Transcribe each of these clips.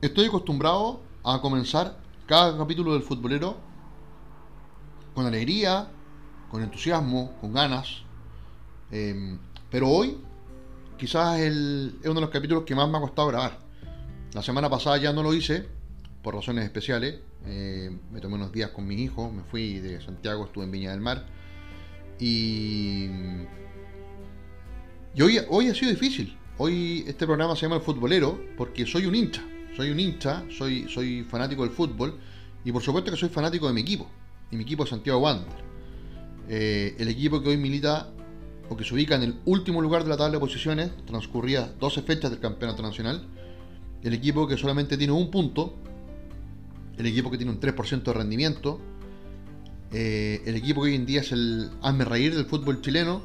Estoy acostumbrado a comenzar cada capítulo del futbolero con alegría, con entusiasmo, con ganas. Em, pero hoy quizás es uno de los capítulos que más me ha costado grabar. La semana pasada ya no lo hice por razones especiales. Eh, me tomé unos días con mis hijos, me fui de Santiago, estuve en Viña del Mar. Y, y hoy, hoy ha sido difícil. Hoy este programa se llama El Futbolero porque soy un hincha. Soy un hincha, soy, soy fanático del fútbol y por supuesto que soy fanático de mi equipo. Y mi equipo es Santiago Wander. Eh, el equipo que hoy milita o que se ubica en el último lugar de la tabla de posiciones, transcurría 12 fechas del campeonato nacional. El equipo que solamente tiene un punto, el equipo que tiene un 3% de rendimiento, eh, el equipo que hoy en día es el hazme reír del fútbol chileno,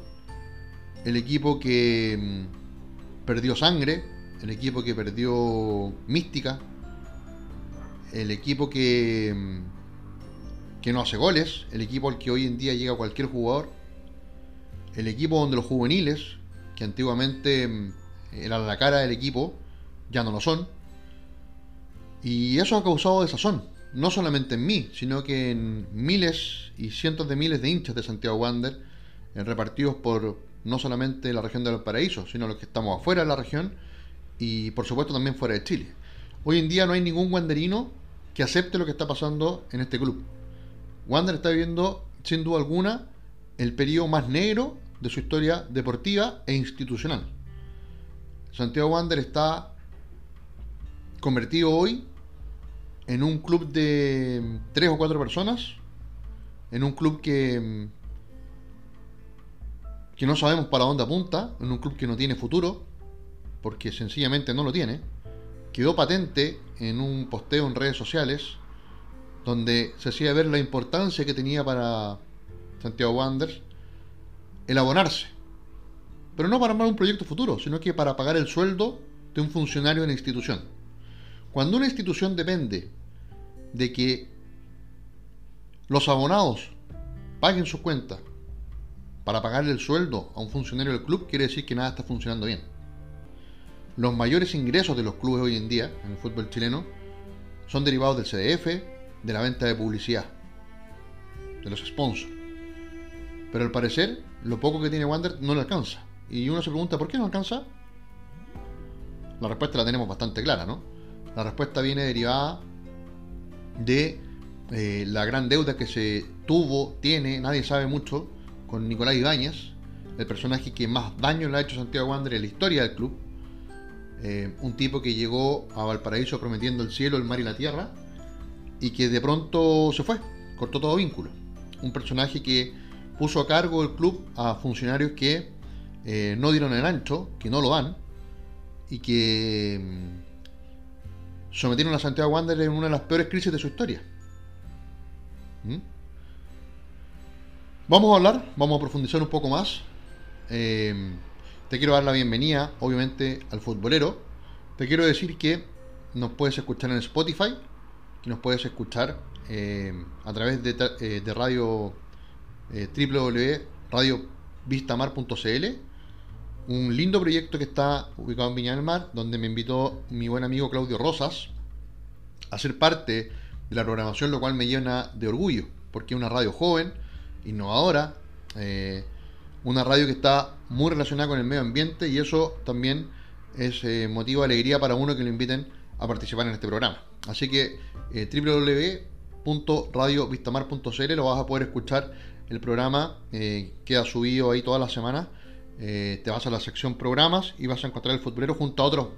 el equipo que mm, perdió sangre, el equipo que perdió mística, el equipo que, mm, que no hace goles, el equipo al que hoy en día llega cualquier jugador, el equipo donde los juveniles, que antiguamente mm, eran la cara del equipo, ya no lo son. Y eso ha causado desazón, no solamente en mí, sino que en miles y cientos de miles de hinchas de Santiago Wander, repartidos por no solamente la región de Valparaíso, sino los que estamos afuera de la región y por supuesto también fuera de Chile. Hoy en día no hay ningún wanderino que acepte lo que está pasando en este club. Wander está viviendo, sin duda alguna, el periodo más negro de su historia deportiva e institucional. Santiago Wander está convertido hoy en un club de tres o cuatro personas, en un club que, que no sabemos para dónde apunta, en un club que no tiene futuro, porque sencillamente no lo tiene, quedó patente en un posteo en redes sociales donde se hacía ver la importancia que tenía para Santiago Wanderers el abonarse. Pero no para armar un proyecto futuro, sino que para pagar el sueldo de un funcionario de la institución. Cuando una institución depende de que los abonados paguen sus cuentas para pagarle el sueldo a un funcionario del club, quiere decir que nada está funcionando bien los mayores ingresos de los clubes hoy en día en el fútbol chileno son derivados del CDF, de la venta de publicidad, de los sponsors. Pero al parecer, lo poco que tiene Wander no le alcanza. Y uno se pregunta, ¿por qué no alcanza? La respuesta la tenemos bastante clara, ¿no? La respuesta viene derivada de eh, la gran deuda que se tuvo, tiene, nadie sabe mucho, con Nicolás Ibáñez, el personaje que más daño le ha hecho Santiago Wander en la historia del club eh, un tipo que llegó a Valparaíso prometiendo el cielo, el mar y la tierra, y que de pronto se fue, cortó todo vínculo. Un personaje que puso a cargo del club a funcionarios que eh, no dieron el ancho, que no lo dan, y que mm, sometieron a Santiago Wanderers en una de las peores crisis de su historia. ¿Mm? Vamos a hablar, vamos a profundizar un poco más. Eh, te quiero dar la bienvenida, obviamente, al futbolero. Te quiero decir que nos puedes escuchar en Spotify, que nos puedes escuchar eh, a través de, eh, radio eh, www.radiovistamar.cl, un lindo proyecto que está ubicado en Viña del Mar, donde me invitó mi buen amigo Claudio Rosas a ser parte de la programación, lo cual me llena de orgullo, porque es una radio joven, innovadora, una radio que está muy relacionada con el medio ambiente y eso también es eh, motivo de alegría para uno que lo inviten a participar en este programa. Así que eh, www.radiovistamar.cl lo vas a poder escuchar el programa, eh, queda subido ahí todas las semanas. Eh, te vas a la sección programas y vas a encontrar el futbolero junto a otros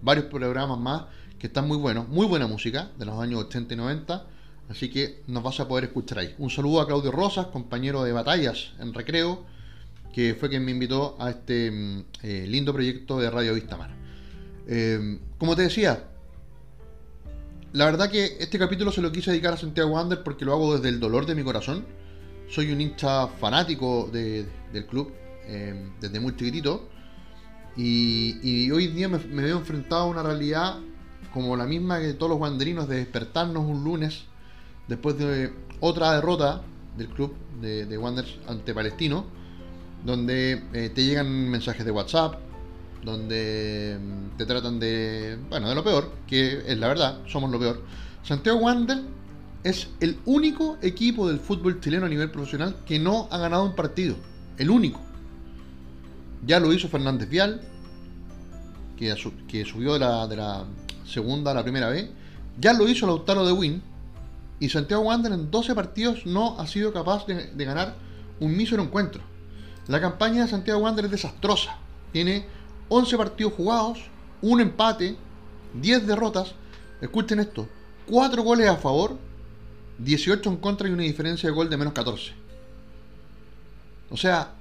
varios programas más que están muy buenos, muy buena música de los años 80 y 90. Así que nos vas a poder escuchar ahí. Un saludo a Claudio Rosas, compañero de batallas en recreo que fue quien me invitó a este mm, eh, lindo proyecto de Radio Vistamar. Eh, como te decía, la verdad que este capítulo se lo quise dedicar a Santiago Wander porque lo hago desde el dolor de mi corazón. Soy un hincha fanático del club eh, desde muy chiquitito. Y, hoy día me, veo enfrentado a una realidad como la misma que todos los wanderinos de despertarnos un lunes después de otra derrota del club de, de Wanderers ante Palestino donde eh, te llegan mensajes de WhatsApp, donde mm, te tratan de, bueno, de lo peor, que es la verdad, somos lo peor. Santiago Wander es el único equipo del fútbol chileno a nivel profesional que no ha ganado un partido. El único. Ya lo hizo Fernández Vial, que, subió de la, de la, segunda a la primera vez. Ya lo hizo Lautaro de Win. Y Santiago Wander en 12 partidos no ha sido capaz de, de ganar un mísero encuentro. La campaña de Santiago Wander es desastrosa. Tiene 11 partidos jugados, un empate, 10 derrotas. Escuchen esto: 4 goles a favor, 18 en contra y una diferencia de gol de menos 14. O sea,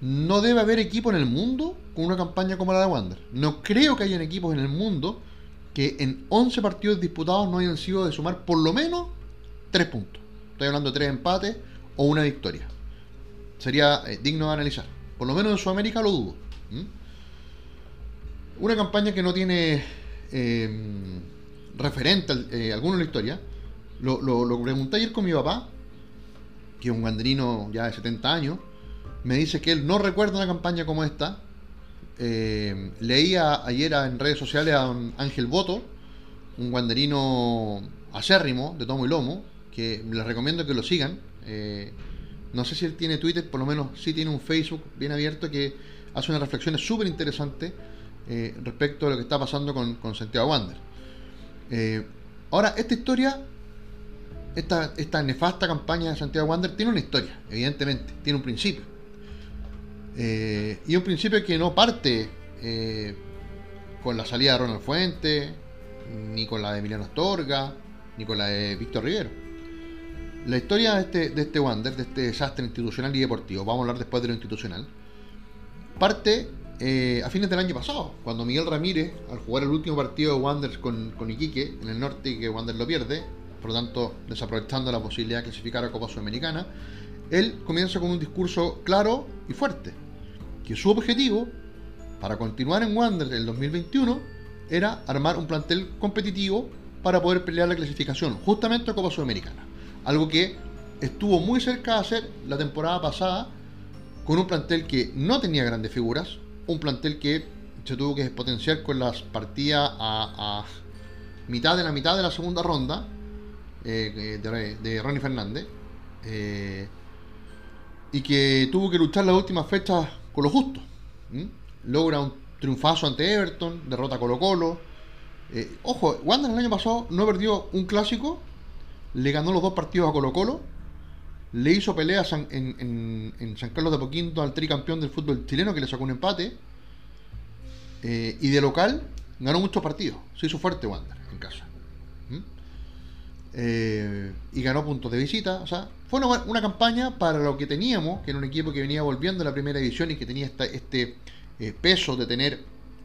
no debe haber equipo en el mundo con una campaña como la de Wander. No creo que hayan equipos en el mundo que en 11 partidos disputados no hayan sido de sumar por lo menos 3 puntos. Estoy hablando de 3 empates o una victoria. Sería eh, digno de analizar. Por lo menos en Sudamérica lo dudo. Una campaña que no tiene eh, referente eh, alguno en la historia. Lo, lo, pregunté ayer con mi papá, que es un guanderino ya de 70 años. Me dice que él no recuerda una campaña como esta. Eh, leía ayer en redes sociales a Ángel Boto, un guanderino acérrimo de tomo y lomo, que les recomiendo que lo sigan. No sé si él tiene Twitter, por lo menos sí tiene un Facebook bien abierto que hace unas reflexiones súper interesantes eh, respecto a lo que está pasando con, Santiago Wander. Eh, ahora, esta historia, esta, nefasta campaña de Santiago Wander tiene una historia, evidentemente, tiene un principio. Eh, y un principio que no parte con la salida de Ronald Fuente, ni con la de Emiliano Astorga, ni con la de Víctor Rivero. La historia de este, de este Wander, de este desastre institucional y deportivo, vamos a hablar después de lo institucional, parte eh, a fines del año pasado, cuando Miguel Ramírez, al jugar el último partido de Wanderers con, con Iquique en el norte y que Wander lo pierde, por lo tanto desaprovechando la posibilidad de clasificar a Copa Sudamericana, él comienza con un discurso claro y fuerte, que su objetivo para continuar en Wander el 2021 era armar un plantel competitivo para poder pelear la clasificación justamente a Copa Sudamericana, algo que estuvo muy cerca de hacer la temporada pasada con un plantel que no tenía grandes figuras, un plantel que se tuvo que potenciar con las partidas a, mitad de la mitad de la segunda ronda eh, de, Ronnie Fernández eh, y que tuvo que luchar las últimas fechas con lo justo. Logra un triunfazo ante Everton, derrota a Colo Colo. Eh, ojo, Wander el año pasado no perdió un clásico, le ganó los dos partidos a Colo Colo le hizo peleas en, San Carlos de Poquinto al tricampeón del fútbol chileno que le sacó un empate. Eh, y de local ganó muchos partidos. Se hizo fuerte Wander en casa. ¿Mm? Eh, y ganó puntos de visita. O sea, fue una, campaña para lo que teníamos, que era un equipo que venía volviendo a la primera división y que tenía este eh, peso de tener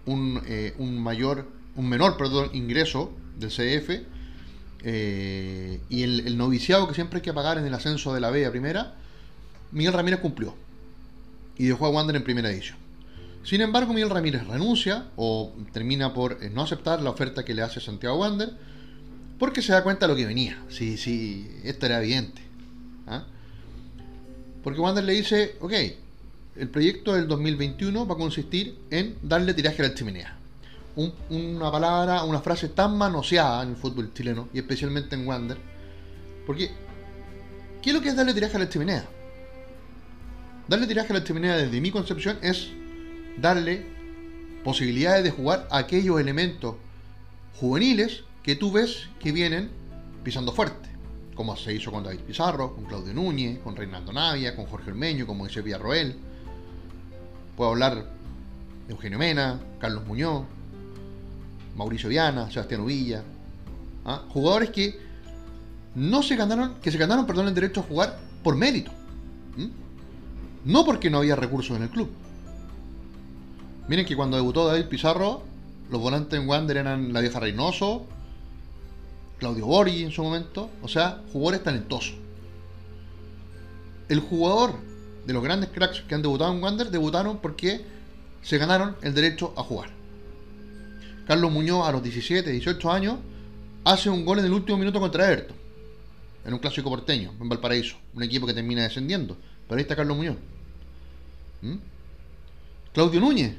un, un mayor, un menor perdón, ingreso del CF eh, y el, noviciado que siempre hay que pagar en el ascenso de la B a primera, Miguel Ramírez cumplió y dejó a Wander en primera edición. Sin embargo, Miguel Ramírez renuncia o termina por eh, no aceptar la oferta que le hace Santiago Wander porque se da cuenta de lo que venía. Sí, sí, esto era evidente. ¿ah? Porque Wander le dice, ok, el proyecto del 2021 va a consistir en darle tiraje a la chimenea una palabra, una frase tan manoseada en el fútbol chileno y especialmente en Wander. Porque, ¿qué es lo que es darle tiraje a la chimenea? Darle tiraje a la chimenea desde mi concepción es darle posibilidades de jugar aquellos elementos juveniles que tú ves que vienen pisando fuerte, como se hizo con David Pizarro, con Claudio Núñez, con Reinaldo Navia, con Jorge Ormeño, con Moisés Villarroel. Puedo hablar de Eugenio Mena, Carlos Muñoz, Mauricio Viana, Sebastián Villa, ¿ah? jugadores que no se ganaron, que se ganaron, perdón, el derecho a jugar por mérito, no porque no había recursos en el club. Miren que cuando debutó David Pizarro, los volantes en Wander eran la vieja Reynoso, Claudio Borgi en su momento, o sea, jugadores talentosos. El jugador de los grandes cracks que han debutado en Wander debutaron porque se ganaron el derecho a jugar. Carlos Muñoz a los 17, 18 años hace un gol en el último minuto contra Everton. En un clásico porteño, en Valparaíso. Un equipo que termina descendiendo. Pero ahí está Carlos Muñoz. ¿Mm? Claudio Núñez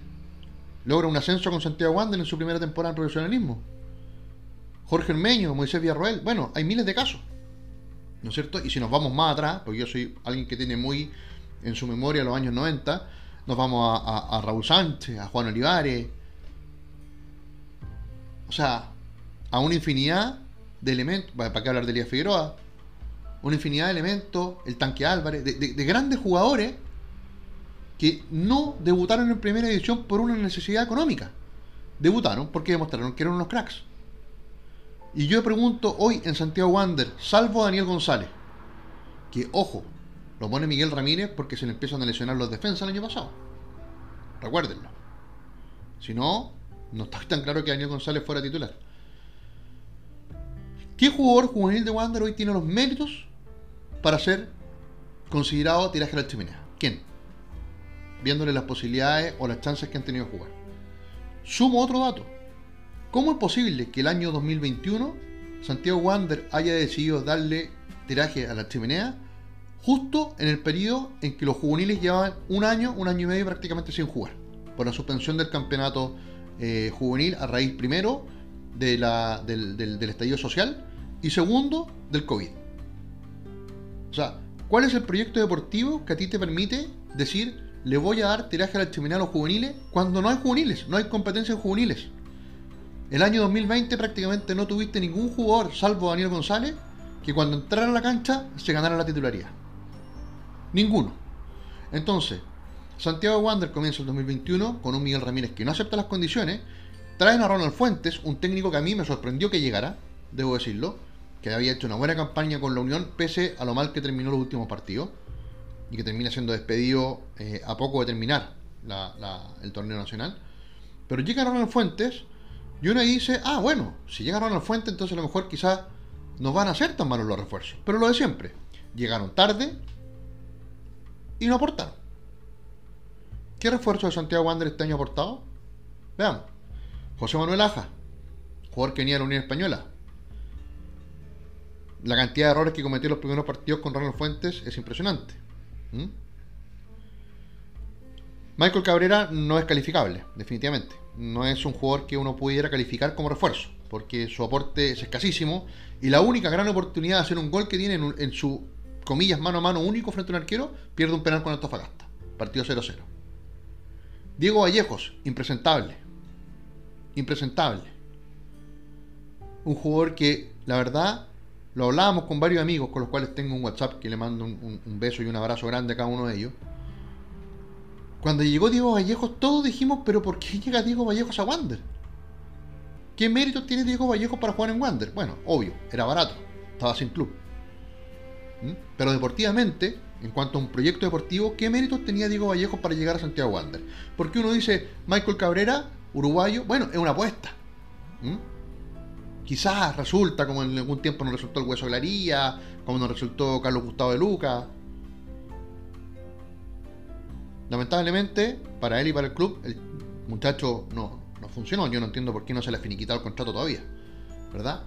logra un ascenso con Santiago Wander en su primera temporada en profesionalismo. Jorge Hermeño, Moisés Villarroel, bueno, hay miles de casos. ¿No es cierto? Y si nos vamos más atrás, porque yo soy alguien que tiene muy en su memoria los años 90, nos vamos a, Raúl Sánchez, a Juan Olivares. O sea, a una infinidad de elementos, ¿para qué hablar de Elías Figueroa? Una infinidad de elementos, el tanque Álvarez, de, grandes jugadores que no debutaron en primera división por una necesidad económica. Debutaron porque demostraron que eran unos cracks. Y yo pregunto hoy en Santiago Wander, salvo Daniel González, que ojo, lo pone Miguel Ramírez porque se le empiezan a lesionar los defensas el año pasado. Recuérdenlo. Si no, no está tan claro que Daniel González fuera titular. ¿Qué jugador juvenil de Wander hoy tiene los méritos para ser considerado tiraje a la chimenea? ¿Quién? Viéndole las posibilidades o las chances que han tenido de jugar. Sumo otro dato. ¿Cómo es posible que el año 2021 Santiago Wander haya decidido darle tiraje a la chimenea justo en el periodo en que los juveniles llevaban un año, un año y medio prácticamente sin jugar, por la suspensión del campeonato eh, juvenil a raíz primero de la, del, del, estallido social y segundo del COVID. O sea, ¿cuál es el proyecto deportivo que a ti te permite decir le voy a dar tiraje a la chimenea a los juveniles cuando no hay juveniles, no hay competencias juveniles? El año 2020 prácticamente no tuviste ningún jugador, salvo Daniel González, que cuando entrara a la cancha se ganara la titularidad. Ninguno. Entonces, Santiago Wander comienza el 2021 con un Miguel Ramírez que no acepta las condiciones. Traen a Ronald Fuentes, un técnico que a mí me sorprendió que llegara, debo decirlo, que había hecho una buena campaña con la Unión, pese a lo mal que terminó los últimos partidos, y que termina siendo despedido eh, a poco de terminar el torneo nacional. Pero llega Ronald Fuentes, y uno dice, ah, bueno, si llega Ronald Fuentes, entonces a lo mejor quizás no van a ser tan malos los refuerzos. Pero lo de siempre, llegaron tarde, y no aportaron. ¿Qué refuerzo de Santiago Wander este año ha aportado? Veamos. José Manuel Aja, jugador que venía de la Unión Española. La cantidad de errores que cometió en los primeros partidos con Ronald Fuentes es impresionante. Michael Cabrera no es calificable, definitivamente. No es un jugador que uno pudiera calificar como refuerzo, porque su aporte es escasísimo y la única gran oportunidad de hacer un gol que tiene en su comillas, mano a mano único frente a un arquero, pierde un penal con Antofagasta. Partido 0-0. Diego Vallejos, impresentable. Impresentable. Un jugador que, la verdad, lo hablábamos con varios amigos con los cuales tengo un WhatsApp que le mando un, beso y un abrazo grande a cada uno de ellos. Cuando llegó Diego Vallejos, todos dijimos, pero ¿por qué llega Diego Vallejos a Wander? ¿Qué mérito tiene Diego Vallejos para jugar en Wander? Bueno, obvio, era barato, estaba sin club. Pero deportivamente, en cuanto a un proyecto deportivo, ¿qué méritos tenía Diego Vallejo para llegar a Santiago Wander? Porque uno dice, Michael Cabrera, uruguayo, bueno, es una apuesta. Quizás resulta, como en algún tiempo nos resultó el Hueso Glaría, como nos resultó Carlos Gustavo de Luca. Lamentablemente, para él y para el club, el muchacho no, no funcionó. Yo no entiendo por qué no se le ha finiquitado el contrato todavía. ¿Verdad?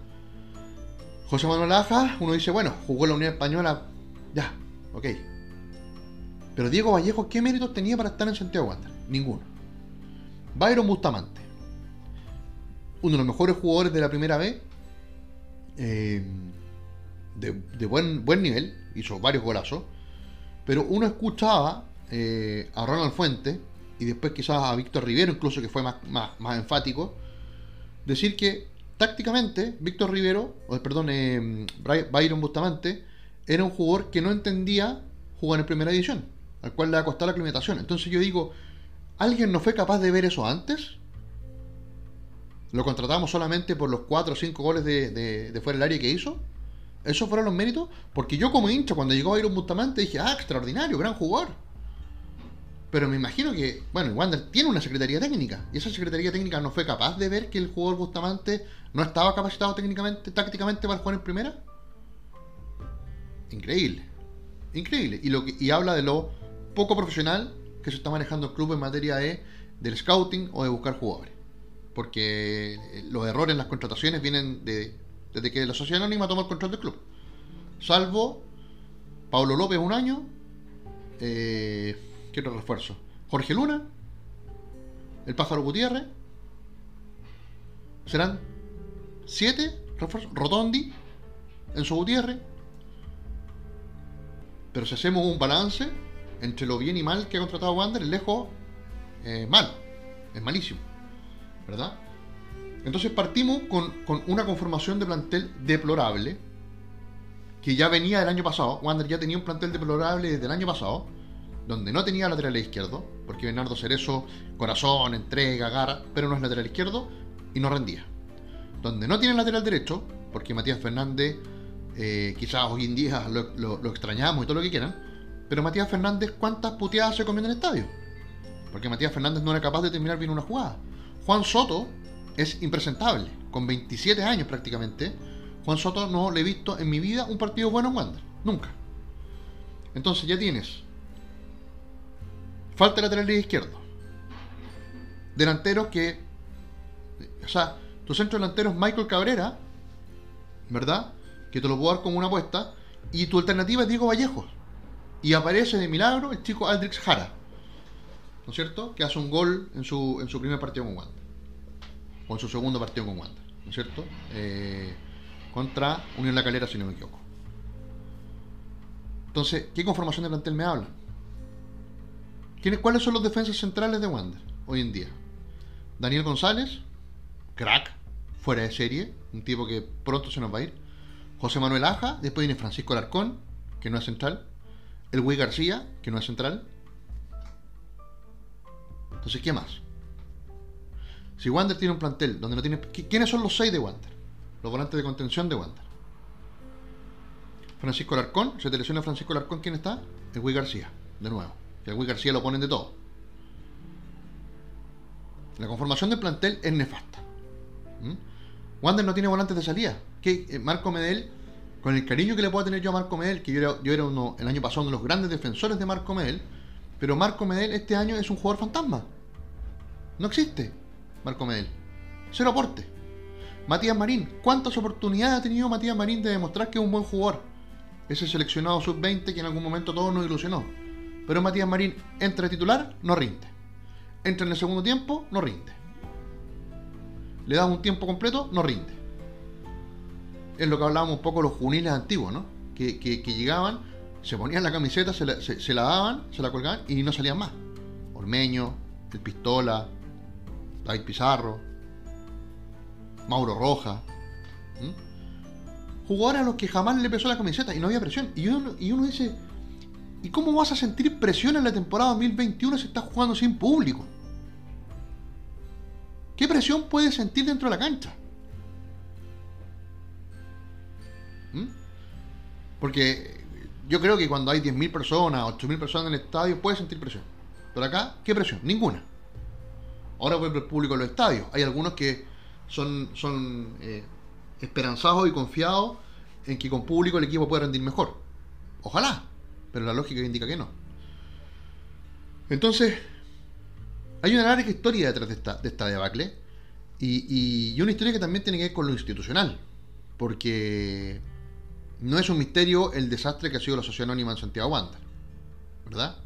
José Manuel Aja, uno dice, bueno, jugó en la Unión Española, ya, ok. Pero Diego Vallejo, ¿qué méritos tenía para estar en Santiago Wander? Ninguno. Byron Bustamante, uno de los mejores jugadores de la primera vez, eh, de, buen, buen nivel, hizo varios golazos, pero uno escuchaba eh, a Ronald Fuente y después quizás a Víctor Rivero, incluso que fue más, más enfático, decir que tácticamente, Víctor Rivero, o perdón, eh, Byron Bustamante, era un jugador que no entendía jugar en primera división, al cual le ha costado la aclimatación. Entonces yo digo, ¿alguien no fue capaz de ver eso antes? ¿Lo contratamos solamente por los 4 o 5 goles de, fuera del área que hizo? ¿Esos fueron los méritos? Porque yo como hincha, cuando llegó Byron Bustamante, dije, ah, extraordinario, gran jugador. Pero me imagino que, bueno, Wander tiene una secretaría técnica. Y esa secretaría técnica no fue capaz de ver que el jugador Bustamante no estaba capacitado técnicamente, tácticamente para jugar en primera. Increíble. Increíble. Y, lo que, y habla de lo poco profesional que se está manejando el club en materia de, del scouting o de buscar jugadores. Porque eh, los errores en las contrataciones vienen de, desde que la sociedad anónima tomó el control del club. Salvo Pablo López un año. Eh, ¿Qué otro refuerzo? Jorge Luna. el pájaro Gutiérrez. Serán siete refuerzos. Rotondi, Enzo Gutiérrez. Pero si hacemos un balance entre lo bien y mal que ha contratado Wander, lejos es malo. Es malísimo. ¿Verdad? Entonces partimos con, con, una conformación de plantel deplorable, que ya venía del año pasado. Wander ya tenía un plantel deplorable desde el año pasado, donde no tenía lateral izquierdo, porque Bernardo Cerezo, corazón, entrega, garra, pero no es lateral izquierdo y no rendía. Donde no tiene lateral derecho, porque Matías Fernández, eh, quizás hoy en día lo, extrañamos y todo lo que quieran, pero Matías Fernández, ¿cuántas puteadas se comió en el estadio? Porque Matías Fernández no era capaz de terminar bien una jugada. Juan Soto es impresentable, con 27 años prácticamente. Juan Soto no le he visto en mi vida un partido bueno en Wander, nunca. Entonces ya tienes falta lateral izquierdo. Delanteros que, o sea, tu centro delantero es Michael Cabrera, ¿verdad? Que te lo puedo dar como una apuesta. Y tu alternativa es Diego Vallejo. Y aparece de milagro el chico Aldrix Jara. ¿No es cierto? Que hace un gol en su, en su primer partido con Wander. O en su segundo partido con Wander. ¿No es cierto? Eh, contra Unión La Calera, si no me equivoco. Entonces, ¿qué conformación de me habla? ¿Cuáles son los defensas centrales de Wander hoy en día? Daniel González, crack, fuera de serie, un tipo que pronto se nos va a ir. José Manuel Aja, después viene Francisco Alarcón, que no es central. El Güey García, que no es central. Entonces, ¿qué más? Si Wander tiene un plantel donde no tiene. ¿Quiénes son los seis de Wander? Los volantes de contención de Wander. Francisco Alarcón, se te Francisco Alarcón, ¿quién está? El Güey García, de nuevo. Que el Güey García lo ponen de todo. La conformación del plantel es nefasta. ¿Mm? Wander no tiene volantes de salida. Que eh, Marco Medel, con el cariño que le puedo tener yo a Marco Medel, que yo era, yo era uno, el año pasado uno de los grandes defensores de Marco Medel, pero Marco Medel este año es un jugador fantasma. No existe Marco Medel. Cero aporte. Matías Marín, ¿cuántas oportunidades ha tenido Matías Marín de demostrar que es un buen jugador? Ese seleccionado sub-20 que en algún momento todos nos ilusionó. Pero Matías Marín entra titular, no rinde. Entra en el segundo tiempo, no rinde le das un tiempo completo, no rinde. Es lo que hablábamos un poco los juveniles antiguos, ¿no? Que, llegaban, se ponían la camiseta, se la, daban, se la colgaban y no salían más. Ormeño, El Pistola, David Pizarro, Mauro Roja. Jugadores a los que jamás le pesó la camiseta y no había presión. Y uno, y uno dice, ¿y cómo vas a sentir presión en la temporada 2021 si estás jugando sin público? ¿Qué presión puede sentir dentro de la cancha? ¿Mm? Porque yo creo que cuando hay 10.000 personas, 8.000 personas en el estadio, puede sentir presión. Pero acá, ¿qué presión? Ninguna. Ahora vuelve el público a los estadios. Hay algunos que son, son eh, esperanzados y confiados en que con público el equipo puede rendir mejor. Ojalá, pero la lógica indica que no. Entonces, hay una larga historia detrás de esta, de esta debacle y, y, una historia que también tiene que ver con lo institucional, porque no es un misterio el desastre que ha sido la Sociedad Anónima en Santiago Wander, ¿verdad?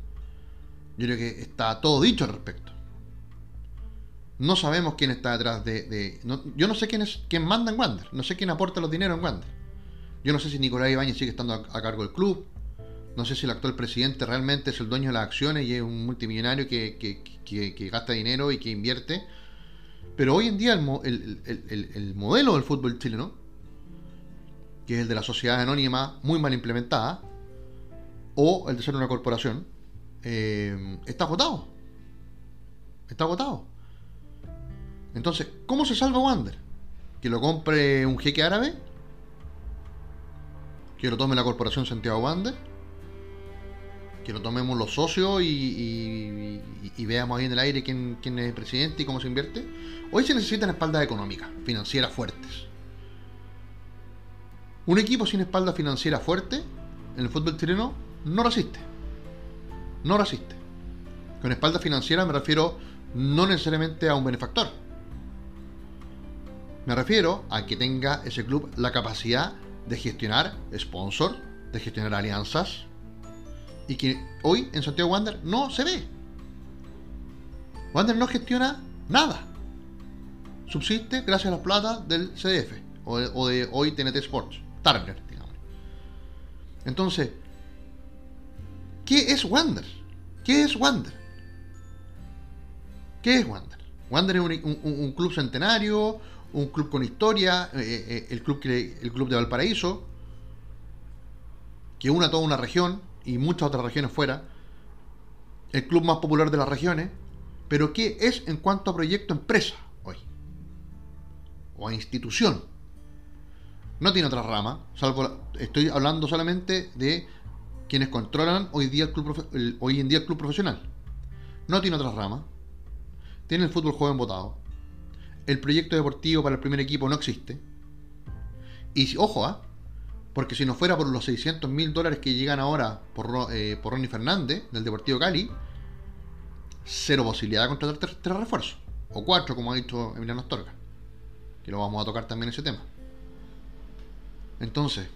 Yo creo que está todo dicho al respecto. No sabemos quién está detrás de... yo no sé quién, es, quién manda en Wander, no sé quién aporta los dineros en Wander. Yo no sé si Nicolás Ibáñez sigue estando a cargo del club, no sé si el actual presidente realmente es el dueño de las acciones y es un multimillonario que, gasta dinero y que invierte. Pero hoy en día el, modelo del fútbol chileno, que es el de la sociedad anónima muy mal implementada, o el de ser una corporación, eh, está agotado. Está agotado. Entonces, ¿cómo se salva Wander? ¿Que lo compre un jeque árabe? ¿Que lo tome la corporación Santiago Wander? Que lo tomemos los socios y, veamos ahí en el aire quién, es el presidente y cómo se invierte. Hoy se necesitan espaldas económicas, financieras fuertes. Un equipo sin espalda financiera fuerte en el fútbol chileno no resiste. No resiste. Con espalda financiera me refiero no necesariamente a un benefactor. Me refiero a que tenga ese club la capacidad de gestionar sponsor, de gestionar alianzas, y que hoy en Santiago Wander no se ve. Wander no gestiona Nada. Subsiste gracias a la plata del CDF o de, hoy TNT Sports, Turner, digamos. Entonces, ¿qué es Wander? ¿Qué es Wander? ¿Qué es Wander? Wander es un, club centenario, un club con historia, eh, eh, el, club el club de Valparaíso, que une a toda una región y muchas otras regiones fuera, el club más popular de las regiones, pero ¿qué es en cuanto a proyecto empresa hoy? O a institución. No tiene otra rama, salvo estoy hablando solamente de quienes controlan hoy, día el club, hoy en día el club profesional. No tiene otra rama. Tiene el fútbol joven votado. El proyecto deportivo para el primer equipo no existe. Y ojo, ¿ah? Porque si no fuera por los 600 mil dólares que llegan ahora por, eh, por Ronnie Fernández, del Deportivo Cali, cero posibilidad de contratar tres, refuerzos. O cuatro, como ha dicho Emiliano Astorga. Que lo vamos a tocar también ese tema. Entonces,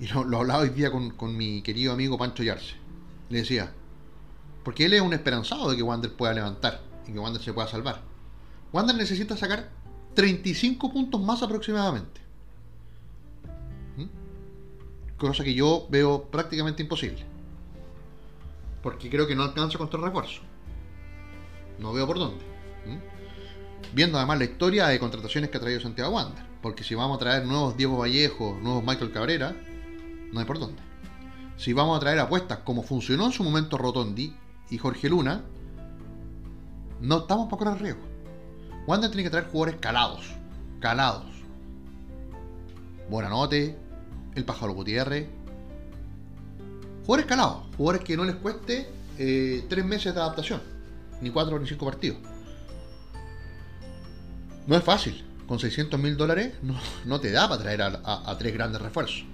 y lo, lo hablaba hoy día con, con, mi querido amigo Pancho Yarse. Le decía, porque él es un esperanzado de que Wander pueda levantar y que Wander se pueda salvar. Wander necesita sacar 35 puntos más aproximadamente. Cosa que yo veo prácticamente imposible. Porque creo que no alcanza contra el refuerzo. No veo por dónde. Viendo además la historia de contrataciones que ha traído Santiago Wander. Porque si vamos a traer nuevos Diego Vallejo, nuevos Michael Cabrera, no hay por dónde. Si vamos a traer apuestas como funcionó en su momento Rotondi y Jorge Luna, no estamos para correr riesgo. Wander tiene que traer jugadores calados. Calados. Buenanote, el Pájaro Gutiérrez. Jugadores calados. Jugadores que no les cueste eh, tres meses de adaptación. Ni cuatro ni cinco partidos. No es fácil. Con 600 mil dólares no, te da para traer a tres grandes refuerzos.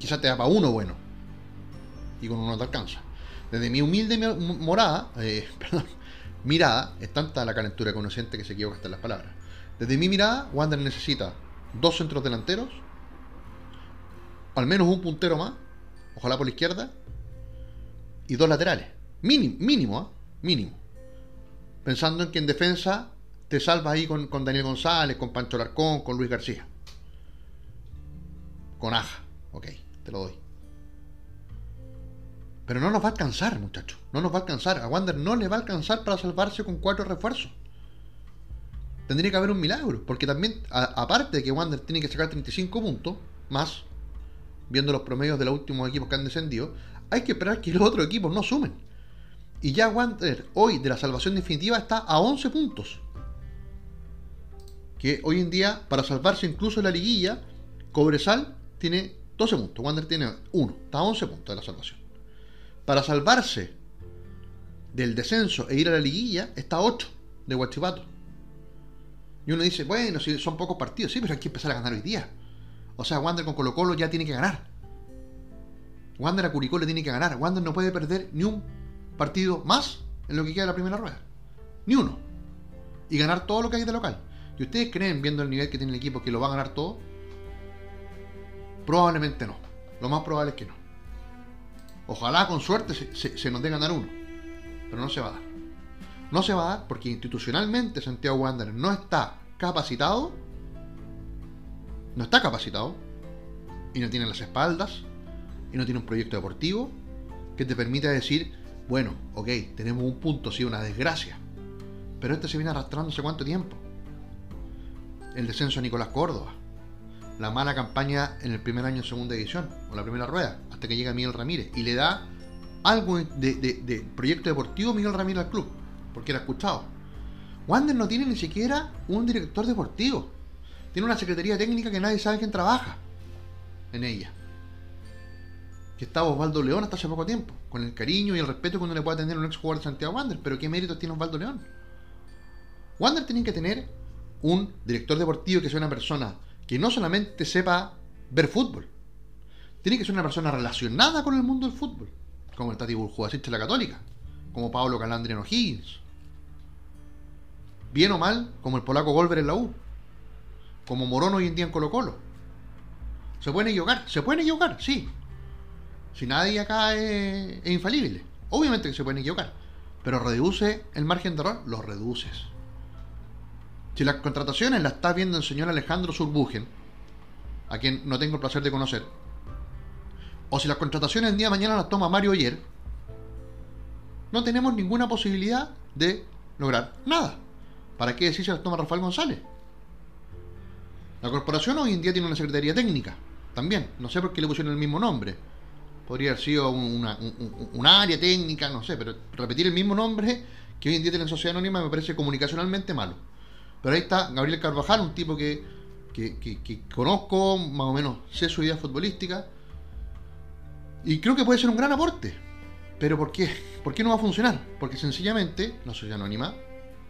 Quizás te da para uno bueno. Y con uno te alcanza. Desde mi humilde morada, eh, perdón, mirada, es tanta la calentura siente que se equivoca hasta en las palabras. Desde mi mirada, Wander necesita dos centros delanteros, al menos un puntero más, ojalá por la izquierda, y dos laterales. Mínimo, mínimo, ¿eh? mínimo. Pensando en que en defensa te salvas ahí con, con Daniel González, con Pancho Larcón, con Luis García. Con Aja, ok te lo doy. Pero no nos va a alcanzar, muchachos. No nos va a alcanzar. A Wander no le va a alcanzar para salvarse con cuatro refuerzos. Tendría que haber un milagro. Porque también, aparte de que Wander tiene que sacar 35 puntos, más, viendo los promedios de los últimos equipos que han descendido, hay que esperar que los otros equipos no sumen. Y ya Wander, hoy, de la salvación definitiva, está a 11 puntos. Que hoy en día, para salvarse incluso en la liguilla, Cobresal tiene 12 puntos. Wander tiene 1. Está a 11 puntos de la salvación. Para salvarse del descenso e ir a la liguilla, está a 8 de Huachipato. Y uno dice, bueno, si son pocos partidos, sí, pero hay que empezar a ganar hoy día. O sea, Wander con Colo Colo ya tiene que ganar. Wander a Curicó le tiene que ganar. Wander no puede perder ni un partido más en lo que queda de la primera rueda. Ni uno. Y ganar todo lo que hay de local. ¿Y ustedes creen, viendo el nivel que tiene el equipo, que lo va a ganar todo? Probablemente no. Lo más probable es que no. Ojalá con suerte se, nos dé ganar uno. Pero no se va a dar. No se va a dar porque institucionalmente Santiago Wanderers no está capacitado. No está capacitado. Y no tiene las espaldas. Y no tiene un proyecto deportivo que te permita decir, bueno, ok, tenemos un punto, sí, una desgracia. Pero este se viene arrastrando hace cuánto tiempo. El descenso de Nicolás Córdoba la mala campaña en el primer año en segunda edición, o la primera rueda, hasta que llega Miguel Ramírez y le da algo de, proyecto deportivo Miguel Ramírez al club, porque era escuchado. Wander no tiene ni siquiera un director deportivo, tiene una secretaría técnica que nadie sabe quién trabaja en ella. Que estaba Osvaldo León hasta hace poco tiempo, con el cariño y el respeto que uno le puede tener a un ex jugador de Santiago Wander, pero ¿qué méritos tiene Osvaldo León? Wander tiene que tener un director deportivo que sea una persona que no solamente sepa ver fútbol, tiene que ser una persona relacionada con el mundo del fútbol, como el Tati Burjubasic de la Católica, como Pablo Calandriano Higgins, bien o mal, como el polaco Golver en la U, como Morón hoy en día en Colo Colo. ¿Se pueden equivocar? ¿Se pueden equivocar? Sí. Si nadie acá es, infalible. Obviamente que se pueden equivocar. Pero reduce el margen de error, lo reduces. Si las contrataciones las está viendo el señor Alejandro Surbugen, a quien no tengo el placer de conocer, o si las contrataciones el día de mañana las toma Mario Ayer, no tenemos ninguna posibilidad de lograr nada. ¿Para qué decir si las toma Rafael González? La corporación hoy en día tiene una secretaría técnica, también. No sé por qué le pusieron el mismo nombre. Podría haber sido una, área técnica, no sé, pero repetir el mismo nombre que hoy en día tiene la sociedad anónima me parece comunicacionalmente malo. Pero ahí está Gabriel Carvajal, un tipo que, que conozco, más o menos sé su idea futbolística y creo que puede ser un gran aporte. Pero ¿por qué? ¿Por qué no va a funcionar? Porque sencillamente la sociedad anónima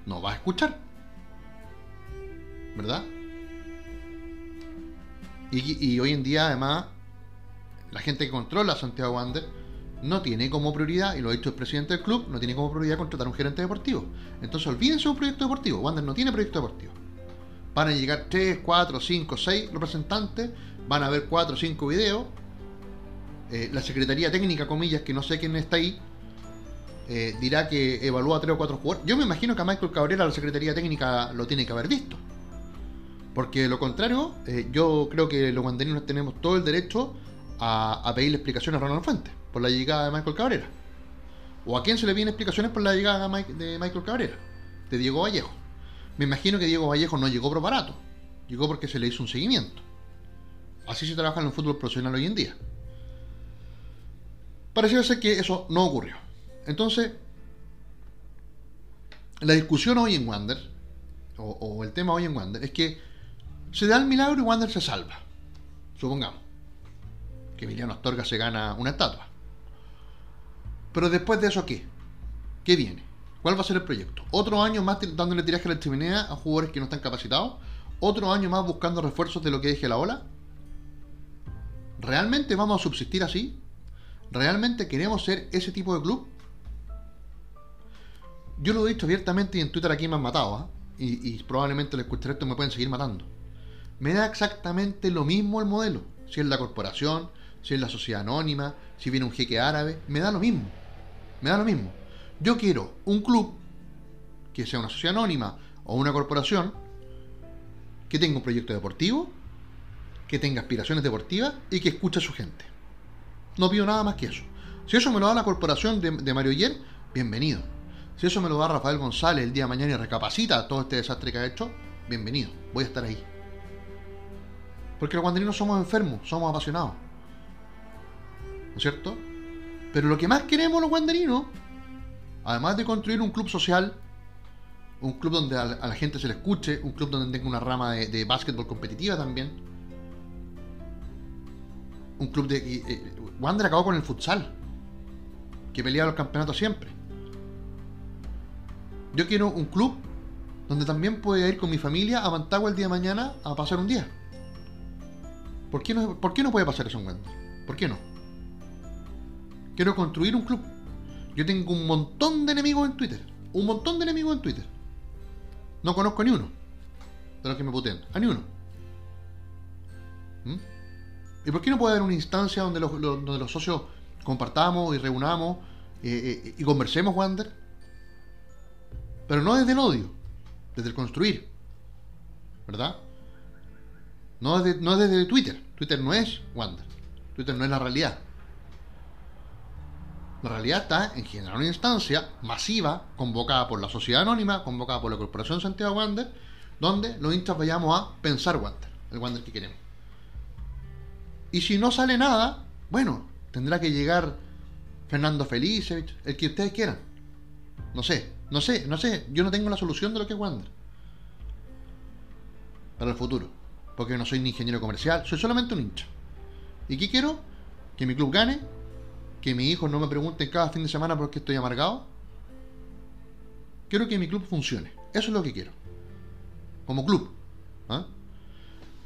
no va a escuchar. ¿Verdad? Y, hoy en día, además, la gente que controla Santiago Wander no tiene como prioridad, y lo ha dicho el presidente del club, no tiene como prioridad contratar un gerente deportivo. Entonces olvídense de un proyecto deportivo. Wander no tiene proyecto deportivo. Van a llegar 3, 4, 5, 6 representantes, van a ver 4 o 5 videos, eh, la Secretaría Técnica, comillas, que no sé quién está ahí, eh, dirá que evalúa a tres o cuatro jugadores. Yo me imagino que a Michael Cabrera la Secretaría Técnica lo tiene que haber visto. Porque de lo contrario, eh, yo creo que los guanderinos tenemos todo el derecho a, pedirle explicaciones a Ronald Fuentes por la llegada de Michael Cabrera. ¿O a quién se le piden explicaciones por la llegada de Michael Cabrera? De Diego Vallejo. Me imagino que Diego Vallejo no llegó por barato. Llegó porque se le hizo un seguimiento. Así se trabaja en el fútbol profesional hoy en día. Pareció ser que eso no ocurrió. Entonces, la discusión hoy en Wander, o, el tema hoy en Wander, es que se da el milagro y Wander se salva. Supongamos que Emiliano Astorga se gana una estatua. Pero después de eso, ¿qué? ¿Qué viene? ¿Cuál va a ser el proyecto? ¿Otro año más dándole tiraje a la chimenea a jugadores que no están capacitados? ¿Otro año más buscando refuerzos de lo que deje la ola? ¿Realmente vamos a subsistir así? ¿Realmente queremos ser ese tipo de club? Yo lo he dicho abiertamente y en Twitter aquí me han matado, ¿ah? y, probablemente los escucharé esto me pueden seguir matando. Me da exactamente lo mismo el modelo. Si es la corporación, si es la sociedad anónima, si viene un jeque árabe, me da lo mismo. Me da lo mismo. Yo quiero un club que sea una sociedad anónima o una corporación que tenga un proyecto deportivo, que tenga aspiraciones deportivas y que escuche a su gente. No pido nada más que eso. Si eso me lo da la corporación de, Mario Yer, bienvenido. Si eso me lo da Rafael González el día de mañana y recapacita todo este desastre que ha hecho, bienvenido. Voy a estar ahí. Porque los guanderinos somos enfermos, somos apasionados. ¿No es cierto? Pero lo que más queremos los guanderinos, además de construir un club social, un club donde a la, gente se le escuche, un club donde tenga una rama de, básquetbol competitiva también, un club de. Wander acabó con el futsal, que peleaba los campeonatos siempre. Yo quiero un club donde también pueda ir con mi familia a Mantagua el día de mañana a pasar un día. ¿Por qué no, por qué no puede pasar eso en Wander? ¿Por qué no? Quiero construir un club. Yo tengo un montón de enemigos en Twitter. Un montón de enemigos en Twitter. No conozco ni uno de los que me putean. A ni uno. ¿Mm? ¿Y por qué no puede haber una instancia donde los, donde los socios compartamos y reunamos eh, eh, y conversemos, Wander? Pero no desde el odio, desde el construir. ¿Verdad? No desde, no desde Twitter. Twitter no es Wander. Twitter no es la realidad. La realidad está en generar una instancia masiva, convocada por la sociedad anónima, convocada por la Corporación Santiago Wander, donde los hinchas vayamos a pensar Wander, el Wander que queremos. Y si no sale nada, bueno, tendrá que llegar Fernando Felicevich, el que ustedes quieran. No sé, no sé, no sé. Yo no tengo la solución de lo que es Wander. Para el futuro. Porque no soy ni ingeniero comercial, soy solamente un hincha. ¿Y qué quiero? Que mi club gane, que mis hijos no me pregunten cada fin de semana por qué estoy amargado. Quiero que mi club funcione. Eso es lo que quiero. Como club. ¿ah?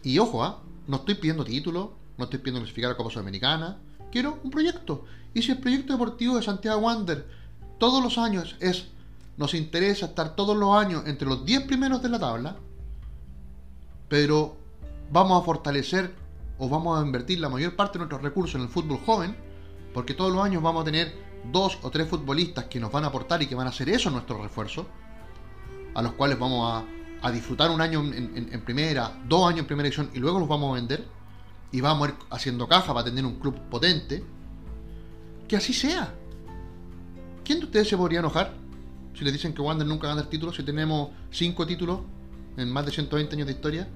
Y ojo, ¿ah? no estoy pidiendo títulos, no estoy pidiendo clasificar a Copa Sudamericana. Quiero un proyecto. Y si el proyecto deportivo de Santiago Wander todos los años es, nos interesa estar todos los años entre los 10 primeros de la tabla, pero vamos a fortalecer o vamos a invertir la mayor parte de nuestros recursos en el fútbol joven, porque todos los años vamos a tener dos o tres futbolistas que nos van a aportar y que van a hacer eso nuestro refuerzo, a los cuales vamos a, disfrutar un año en, primera, dos años en primera edición y luego los vamos a vender y vamos a ir haciendo caja para tener un club potente, que así sea. ¿Quién de ustedes se podría enojar si le dicen que Wander nunca gana el título? Si tenemos cinco títulos en más de 120 años de historia,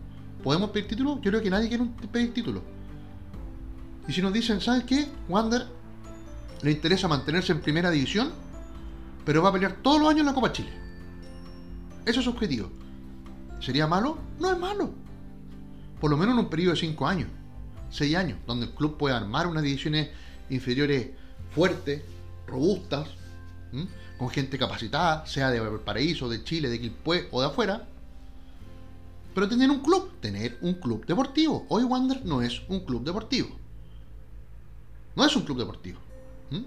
¿podemos pedir título? Yo creo que nadie quiere pedir título. Y si nos dicen, ¿sabes qué? Wander le interesa mantenerse en primera división, pero va a pelear todos los años en la Copa Chile. Eso es su objetivo. ¿Sería malo? No es malo. Por lo menos en un periodo de 5 años, 6 años, donde el club pueda armar unas divisiones inferiores fuertes, robustas, con gente capacitada, sea de Paraíso, de Chile, de Quilpué o de afuera. Pero tener un club, tener un club deportivo. Hoy Wander no es un club deportivo. No es un club deportivo. ¿Mm?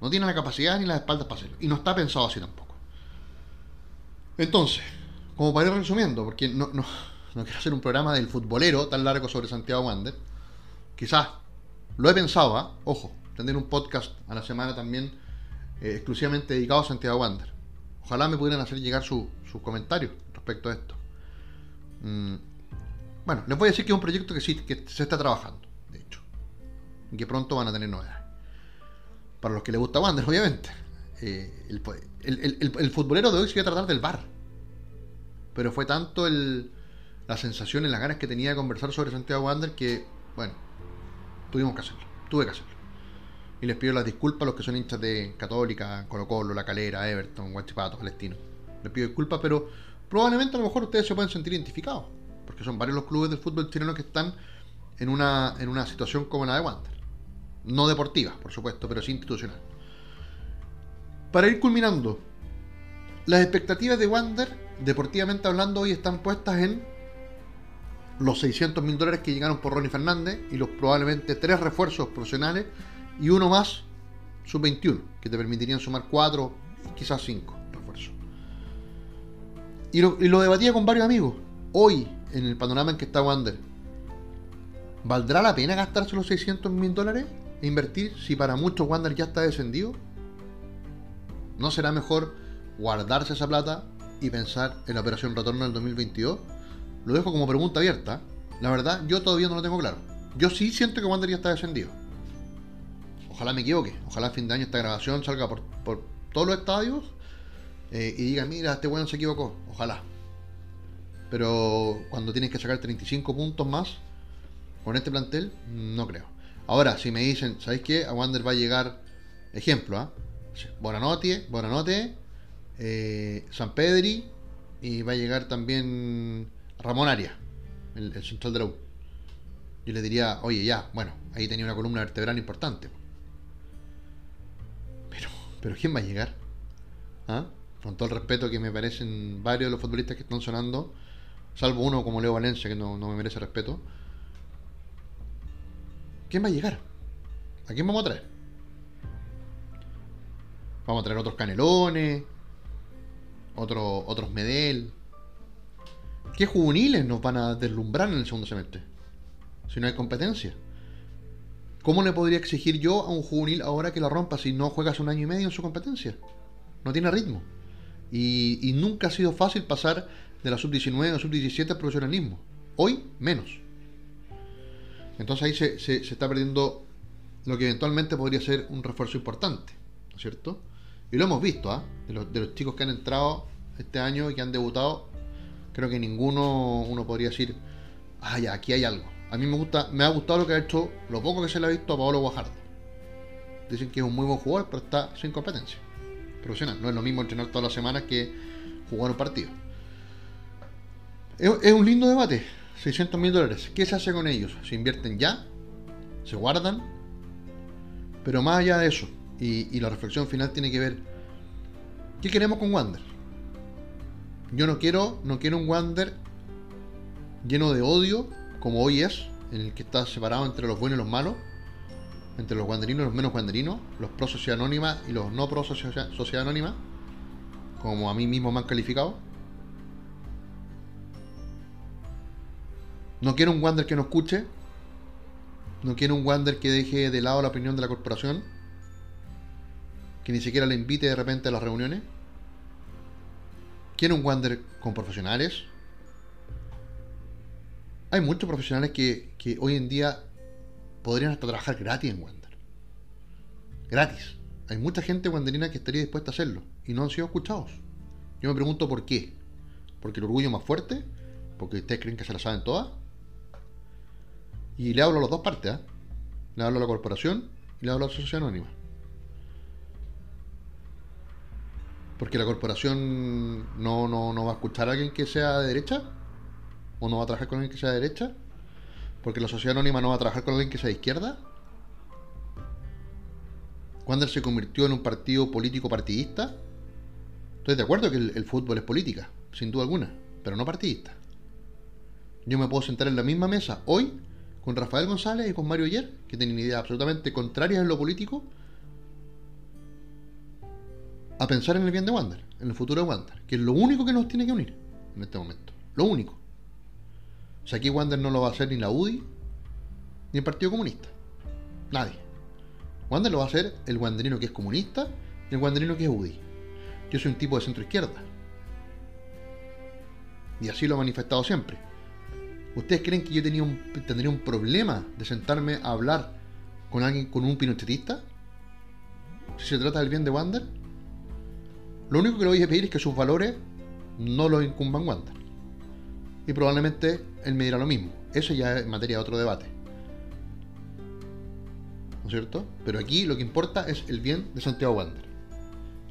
No tiene la capacidad ni las espaldas para hacerlo. Y no está pensado así tampoco. Entonces, como para ir resumiendo, porque no, no, quiero hacer un programa del futbolero tan largo sobre Santiago Wander. Quizás lo he pensado, ¿ah? ojo, tener un podcast a la semana también eh, exclusivamente dedicado a Santiago Wander. Ojalá me pudieran hacer llegar sus comentarios respecto a esto. Mm, bueno, les voy a decir que es un proyecto que sí, que se está trabajando y que pronto van a tener novedades. Para los que les gusta Wander, obviamente. Eh, el, futbolero de hoy se iba a tratar del bar. Pero fue tanto la sensación y las ganas que tenía de conversar sobre Santiago Wander que, bueno, tuvimos que hacerlo. Tuve que hacerlo. Y les pido las disculpas a los que son hinchas de Católica, Colo Colo, La Calera, Everton, Guachipato, Palestino. Les pido disculpas, pero probablemente a lo mejor ustedes se pueden sentir identificados. Porque son varios los clubes del fútbol chileno que están en una, en una situación como la de Wander. No deportiva, por supuesto, pero sí institucional. Para ir culminando, las expectativas de Wander, deportivamente hablando, hoy están puestas en los 600 mil dólares que llegaron por Ronnie Fernández y los probablemente tres refuerzos profesionales y uno más sub-21, que te permitirían sumar cuatro, quizás cinco. Y lo, debatía con varios amigos. Hoy, en el panorama en que está Wander, ¿valdrá la pena gastarse los 600 mil dólares? invertir si para muchos Wander ya está descendido? ¿No será mejor guardarse esa plata y pensar en la operación retorno del 2022? Lo dejo como pregunta abierta. La verdad, yo todavía no lo tengo claro. Yo sí siento que Wander ya está descendido. Ojalá me equivoque. Ojalá a fin de año esta grabación salga por, todos los estadios eh, y diga, mira, este weón se equivocó. Ojalá. Pero cuando tienes que sacar 35 puntos más con este plantel, no creo. Ahora, si me dicen, ¿sabéis qué? A Wander va a llegar, ejemplo, ¿ah? Bonanote, Bonanote, eh, San Pedri y va a llegar también Ramón Arias, el, central de la U. Yo le diría, oye, ya, bueno, ahí tenía una columna vertebral importante. Pero, pero ¿quién va a llegar? ¿Ah? Con todo el respeto que me parecen varios de los futbolistas que están sonando, salvo uno como Leo Valencia, que no, no me merece respeto ¿Quién va a llegar? ¿A quién vamos a traer? Vamos a traer otros canelones, otros otros Medel. ¿Qué juveniles nos van a deslumbrar en el segundo semestre? Si no hay competencia. ¿Cómo le podría exigir yo a un juvenil ahora que la rompa si no juegas un año y medio en su competencia? No tiene ritmo. Y, nunca ha sido fácil pasar de la sub-19 a sub-17 al profesionalismo. Hoy, menos. Entonces ahí se, está perdiendo lo que eventualmente podría ser un refuerzo importante, ¿no es cierto? Y lo hemos visto, ¿ah? De, los, chicos que han entrado este año y que han debutado, creo que ninguno uno podría decir, ah, ya, aquí hay algo. A mí me gusta, me ha gustado lo que ha hecho, lo poco que se le ha visto a Pablo Guajardo. Dicen que es un muy buen jugador, pero está sin competencia profesional. No es lo mismo entrenar todas las semanas que jugar un partido. es un lindo debate 600 mil dólares. ¿Qué se hace con ellos? ¿Se invierten ya? ¿Se guardan? Pero más allá de eso, y, la reflexión final tiene que ver, ¿qué queremos con Wander? Yo no quiero, no quiero un Wander lleno de odio, como hoy es, en el que está separado entre los buenos y los malos, entre los wanderinos y los menos wanderinos, los pro sociedad anónima y los no pro sociedad anónima, como a mí mismo me han calificado No quiero un Wander que no escuche. No quiero un Wander que deje de lado la opinión de la corporación. que ni siquiera le invite de repente a las reuniones? ¿Quiere un Wander con profesionales? Hay muchos profesionales que, que hoy en día podrían hasta trabajar gratis en Wander. Gratis. Hay mucha gente wanderina que estaría dispuesta a hacerlo y no han sido escuchados. Yo me pregunto por qué. ¿Porque el orgullo es más fuerte? ¿Porque ustedes creen que se la saben todas? Y le hablo a las dos partes, ¿eh? Le hablo a la corporación y le hablo a la sociedad anónima. Porque la corporación no, no, va a escuchar a alguien que sea de derecha. O no va a trabajar con alguien que sea de derecha. Porque la sociedad anónima no va a trabajar con alguien que sea de izquierda. Wander se convirtió en un partido político partidista. Estoy de acuerdo que el, fútbol es política, sin duda alguna, pero no partidista. Yo me puedo sentar en la misma mesa hoy con Rafael González y con Mario Ayer, que tienen ideas absolutamente contrarias en lo político, a pensar en el bien de Wander, en el futuro de Wander, que es lo único que nos tiene que unir en este momento. Lo único. O sea, aquí Wander no lo va a hacer ni la UDI ni el Partido Comunista. Nadie. Wander lo va a hacer el wanderino que es comunista y el wanderino que es UDI. Yo soy un tipo de centro izquierda. Y así lo he manifestado siempre. ¿Ustedes creen que yo tenía un, tendría un problema de sentarme a hablar con alguien, con un pinochetista? Si se trata del bien de Wander. Lo único que le voy a pedir es que sus valores no lo incumban Wander. Y probablemente él me dirá lo mismo. Eso ya es materia de otro debate. ¿no es cierto? Pero aquí lo que importa es el bien de Santiago Wander.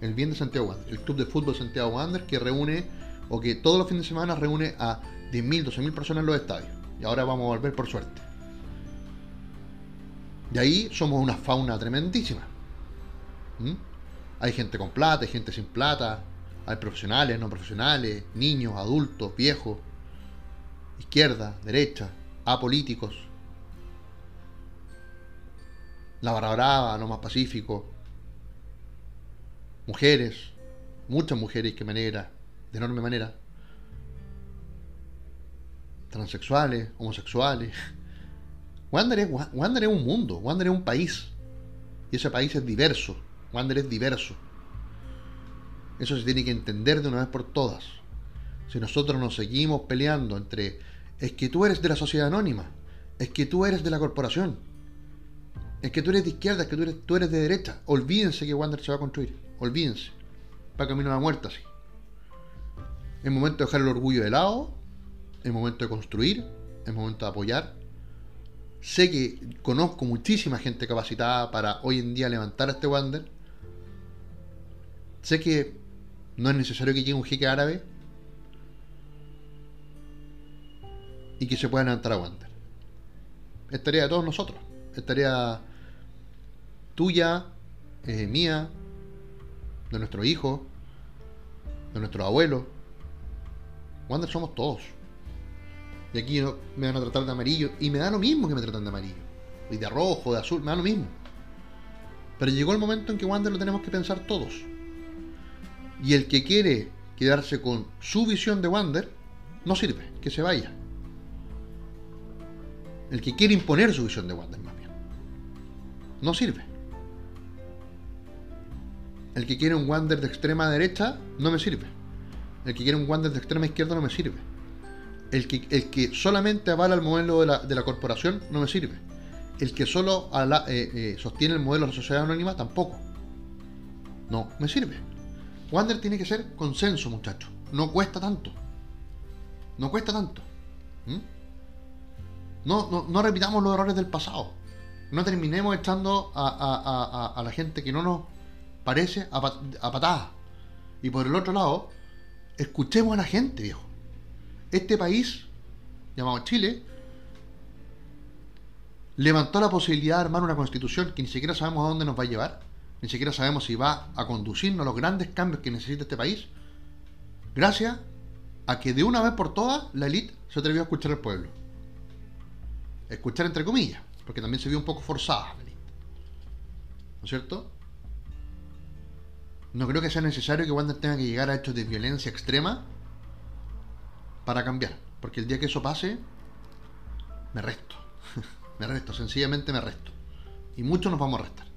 El bien de Santiago Wander. El club de fútbol Santiago Wander que reúne, o que todos los fines de semana reúne a 10.000, 12.000 personas en los estadios. Y ahora vamos a volver por suerte. De ahí somos una fauna tremendísima. ¿Mm? Hay gente con plata, hay gente sin plata, hay profesionales, no profesionales, niños, adultos, viejos, izquierda, derecha, apolíticos, la barra brava, lo más pacífico, mujeres, muchas mujeres que manera, de enorme manera, transexuales, homosexuales. Wander es, Wander es un mundo, Wander es un país. Y ese país es diverso. Wander es diverso. Eso se tiene que entender de una vez por todas. Si nosotros nos seguimos peleando entre es que tú eres de la sociedad anónima, es que tú eres de la corporación, es que tú eres de izquierda, es que tú eres, tú eres de derecha. Olvídense que Wander se va a construir. Olvídense. Va camino a la muerte así. Es momento de dejar el orgullo de lado. Es momento de construir. Es momento de apoyar. Sé que conozco muchísima gente capacitada para hoy en día levantar a este Wander. Sé que no es necesario que llegue un jeque árabe y que se pueda levantar a Wander. Es tarea de todos nosotros. Es tarea tuya, eh, mía, de nuestro hijo, de nuestro abuelo. Wander somos todos. Y aquí me van a tratar de amarillo. Y me da lo mismo que me tratan de amarillo. Y de rojo, de azul, me da lo mismo. Pero llegó el momento en que Wander lo tenemos que pensar todos. Y el que quiere quedarse con su visión de Wander, no sirve, que se vaya. El que quiere imponer su visión de Wander, más bien. No sirve. El que quiere un Wander de extrema derecha no me sirve. El que quiere un Wander de extrema izquierda no me sirve. El que, el que solamente avala el modelo de la, de la corporación no me sirve. El que solo eh, eh, sostiene el modelo de la sociedad anónima tampoco. No me sirve. Wander tiene que ser consenso, muchachos. No cuesta tanto. No cuesta tanto. ¿Mm? No, no, no, repitamos los errores del pasado. No terminemos echando a, a la gente que no nos parece a, patadas. Y por el otro lado, escuchemos a la gente, viejo. Este país, llamado Chile, levantó la posibilidad de armar una constitución que ni siquiera sabemos a dónde nos va a llevar, ni siquiera sabemos si va a conducirnos a los grandes cambios que necesita este país, gracias a que de una vez por todas la élite se atrevió a escuchar al pueblo. Escuchar entre comillas, porque también se vio un poco forzada. ¿No es cierto? No creo que sea necesario que Wander tenga que llegar a hechos de violencia extrema para cambiar. Porque el día que eso pase, me resto. me resto, sencillamente me resto. Y muchos nos vamos a restar.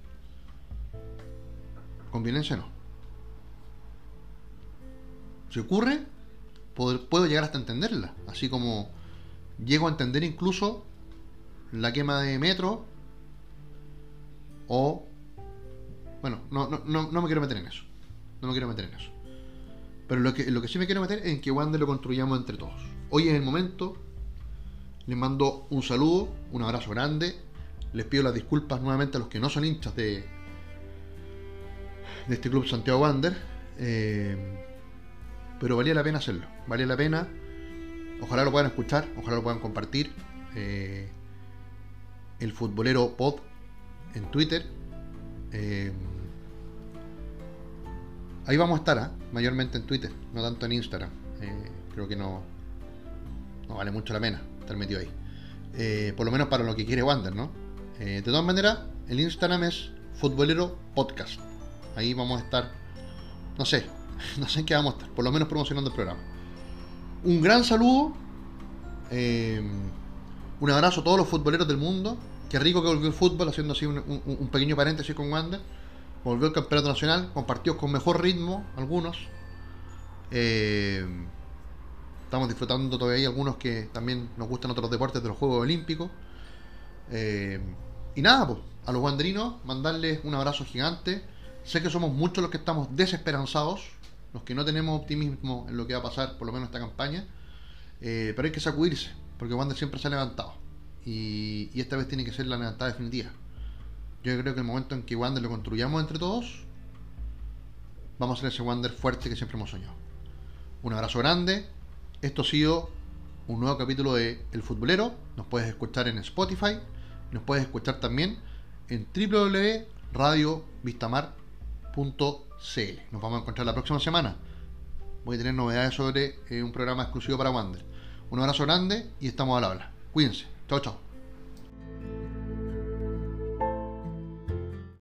con violencia no. Si ocurre, puedo, llegar hasta entenderla. Así como llego a entender incluso la quema de metro o... Bueno, no, no, no, me quiero meter en eso. No me quiero meter en eso. Pero lo que, lo que sí me quiero meter es en que Wander lo construyamos entre todos. Hoy es el momento. Les mando un saludo, un abrazo grande. Les pido las disculpas nuevamente a los que no son hinchas de, de este club Santiago Wander. Eh, pero valía la pena hacerlo. Valía la pena. Ojalá lo puedan escuchar, ojalá lo puedan compartir. Eh, el futbolero pod en Twitter. Eh, ahí vamos a estar, ¿ah? mayormente en Twitter, no tanto en Instagram. Eh, creo que no, no vale mucho la pena estar metido ahí. por lo menos para lo que quiere Wander, ¿no? de todas maneras, el Instagram es futbolero podcast. Ahí vamos a estar, no sé, no sé en qué vamos a estar, por lo menos promocionando el programa. Un gran saludo, eh, un abrazo a todos los futboleros del mundo. Qué rico que volvió el fútbol, haciendo así un, pequeño paréntesis con Wander. Volvió el campeonato nacional, compartió con mejor ritmo algunos. Eh, estamos disfrutando todavía algunos que también nos gustan otros deportes de los Juegos Olímpicos. Eh, y nada, pues, a los wanderinos, mandarles un abrazo gigante. Sé que somos muchos los que estamos desesperanzados los que no tenemos optimismo en lo que va a pasar, por lo menos esta campaña, eh, pero hay que sacudirse, porque Wander siempre se ha levantado. Y, esta vez tiene que ser la levantada definitiva. Yo creo que el momento en que Wander lo construyamos entre todos, vamos a ser ese Wander fuerte que siempre hemos soñado. Un abrazo grande. Esto ha sido un nuevo capítulo de El Futbolero. Nos puedes escuchar en Spotify. Nos puedes escuchar también en www.radiovistamar.com nos vamos a encontrar la próxima semana. Voy a tener novedades sobre eh, un programa exclusivo para Wander. Un abrazo grande y estamos al habla. Cuídense. Chao, chao.